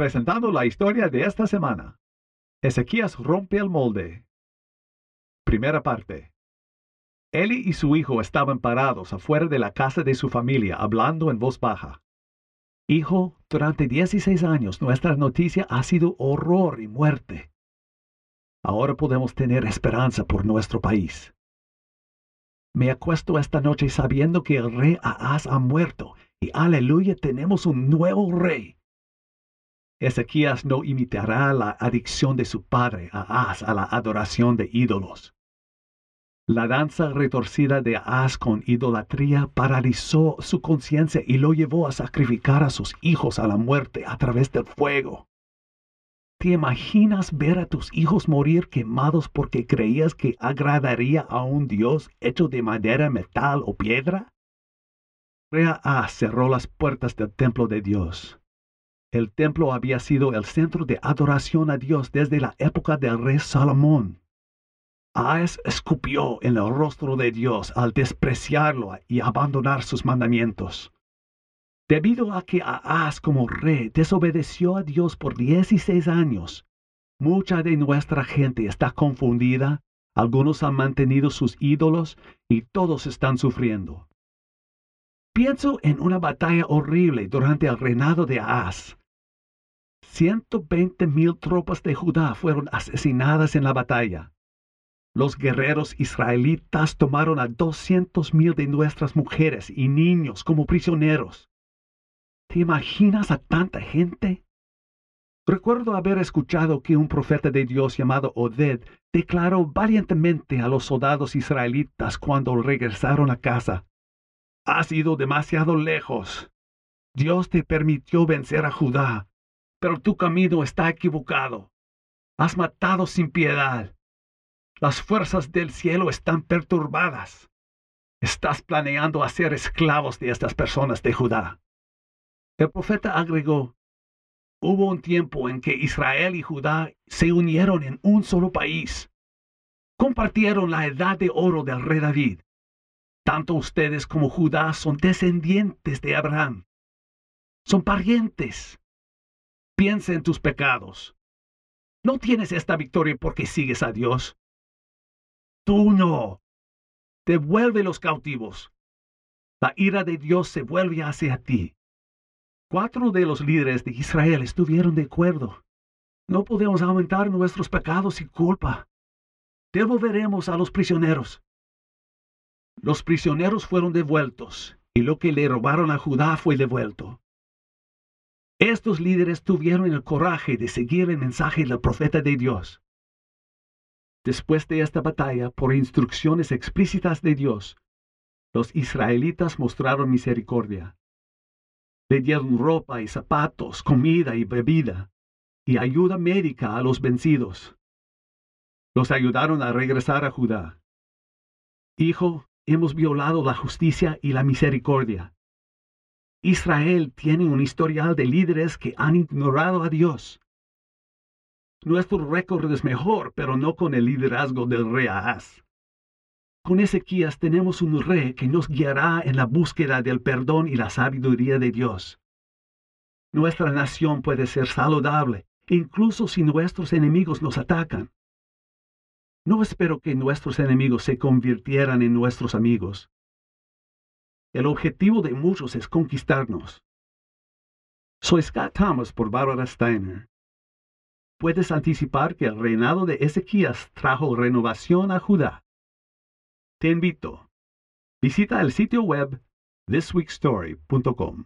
presentando la historia de esta semana. Ezequías rompe el molde. Primera parte. Eli y su hijo estaban parados afuera de la casa de su familia hablando en voz baja. Hijo, durante 16 años nuestra noticia ha sido horror y muerte. Ahora podemos tener esperanza por nuestro país. Me acuesto esta noche sabiendo que el rey Ahaz ha muerto y aleluya tenemos un nuevo rey. Ezequías no imitará la adicción de su padre Ahaz a la adoración de ídolos. La danza retorcida de Ahaz con idolatría paralizó su conciencia y lo llevó a sacrificar a sus hijos a la muerte a través del fuego. ¿Te imaginas ver a tus hijos morir quemados porque creías que agradaría a un Dios hecho de madera, metal o piedra? Rea cerró las puertas del templo de Dios. El templo había sido el centro de adoración a Dios desde la época del rey Salomón. Aes escupió en el rostro de Dios al despreciarlo y abandonar sus mandamientos. Debido a que Ahaz como rey desobedeció a Dios por dieciséis años, mucha de nuestra gente está confundida, algunos han mantenido sus ídolos y todos están sufriendo. Pienso en una batalla horrible durante el reinado de Ahaz. 120 mil tropas de Judá fueron asesinadas en la batalla. Los guerreros israelitas tomaron a 200 mil de nuestras mujeres y niños como prisioneros. ¿Te imaginas a tanta gente? Recuerdo haber escuchado que un profeta de Dios llamado Oded declaró valientemente a los soldados israelitas cuando regresaron a casa. Has ido demasiado lejos. Dios te permitió vencer a Judá, pero tu camino está equivocado. Has matado sin piedad. Las fuerzas del cielo están perturbadas. Estás planeando hacer esclavos de estas personas de Judá. El profeta agregó, hubo un tiempo en que Israel y Judá se unieron en un solo país. Compartieron la edad de oro del rey David. Tanto ustedes como Judá son descendientes de Abraham. Son parientes. Piensa en tus pecados. No tienes esta victoria porque sigues a Dios. Tú no. Devuelve los cautivos. La ira de Dios se vuelve hacia ti. Cuatro de los líderes de Israel estuvieron de acuerdo. No podemos aumentar nuestros pecados y culpa. Devolveremos a los prisioneros. Los prisioneros fueron devueltos, y lo que le robaron a Judá fue devuelto. Estos líderes tuvieron el coraje de seguir el mensaje del profeta de Dios. Después de esta batalla, por instrucciones explícitas de Dios, los israelitas mostraron misericordia le dieron ropa y zapatos, comida y bebida, y ayuda médica a los vencidos. Los ayudaron a regresar a Judá. Hijo, hemos violado la justicia y la misericordia. Israel tiene un historial de líderes que han ignorado a Dios. Nuestro récord es mejor, pero no con el liderazgo del rey Ahaz. Con Ezequías tenemos un rey que nos guiará en la búsqueda del perdón y la sabiduría de Dios. Nuestra nación puede ser saludable, incluso si nuestros enemigos nos atacan. No espero que nuestros enemigos se convirtieran en nuestros amigos. El objetivo de muchos es conquistarnos. Soy Scott Thomas por Barbara Steiner. Puedes anticipar que el reinado de Ezequías trajo renovación a Judá te invito. Visita el sitio web thisweekstory.com.